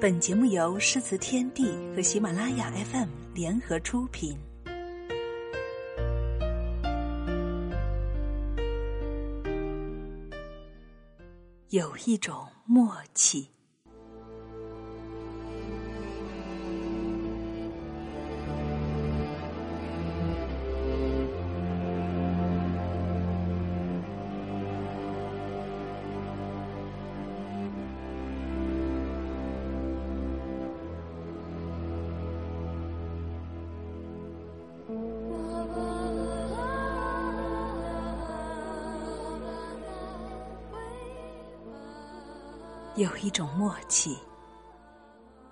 本节目由诗词天地和喜马拉雅 FM 联合出品。有一种默契。有一种默契，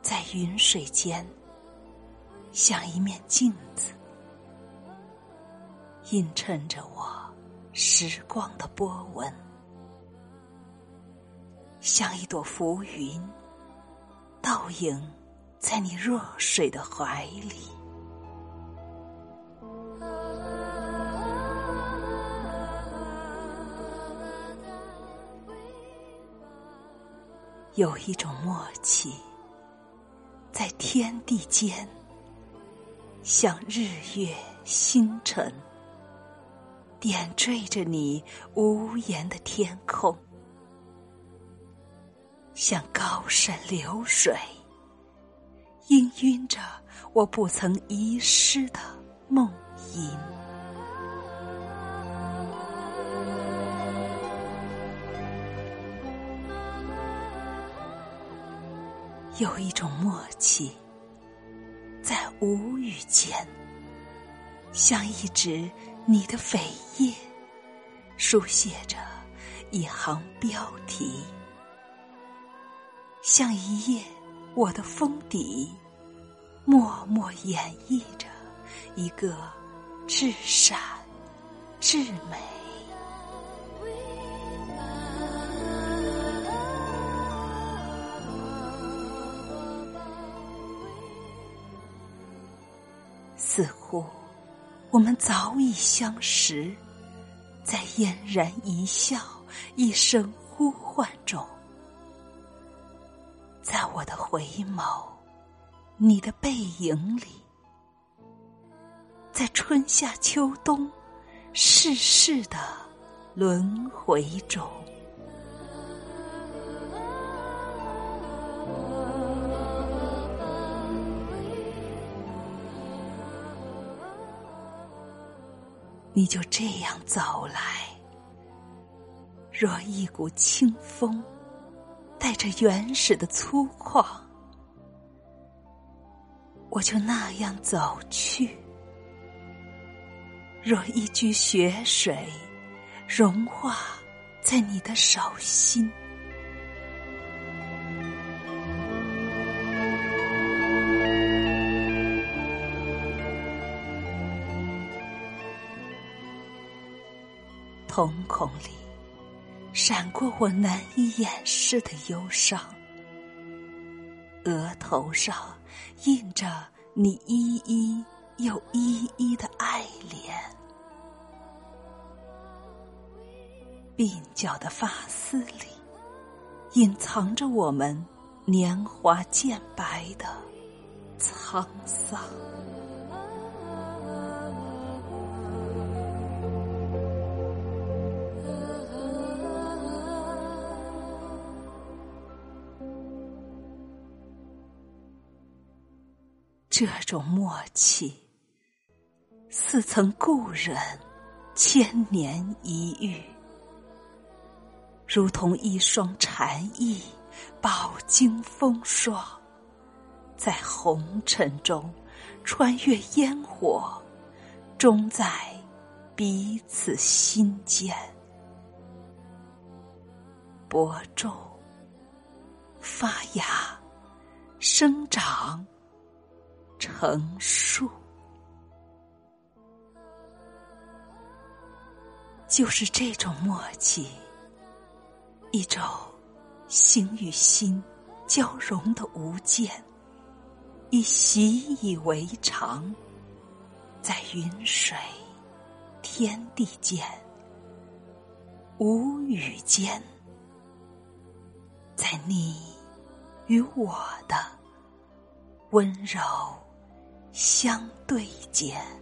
在云水间，像一面镜子，映衬着我时光的波纹；像一朵浮云，倒影在你弱水的怀里。有一种默契，在天地间，像日月星辰，点缀着你无言的天空；像高山流水，氤氲着我不曾遗失的梦吟。有一种默契，在无语间，像一纸你的扉页，书写着一行标题；像一页我的封底，默默演绎着一个至善至美。似乎我们早已相识，在嫣然一笑、一声呼唤中，在我的回眸、你的背影里，在春夏秋冬、世事的轮回中。你就这样走来，若一股清风，带着原始的粗犷；我就那样走去，若一掬雪水，融化在你的手心。瞳孔里闪过我难以掩饰的忧伤，额头上印着你依依又依依的爱恋，鬓角的发丝里隐藏着我们年华渐白的沧桑。这种默契，似曾故人，千年一遇，如同一双禅意，饱经风霜，在红尘中穿越烟火，终在彼此心间，播种、发芽、生长。横竖，就是这种默契，一种心与心交融的无间，已习以为常，在云水天地间，无语间，在你与我的温柔相对间。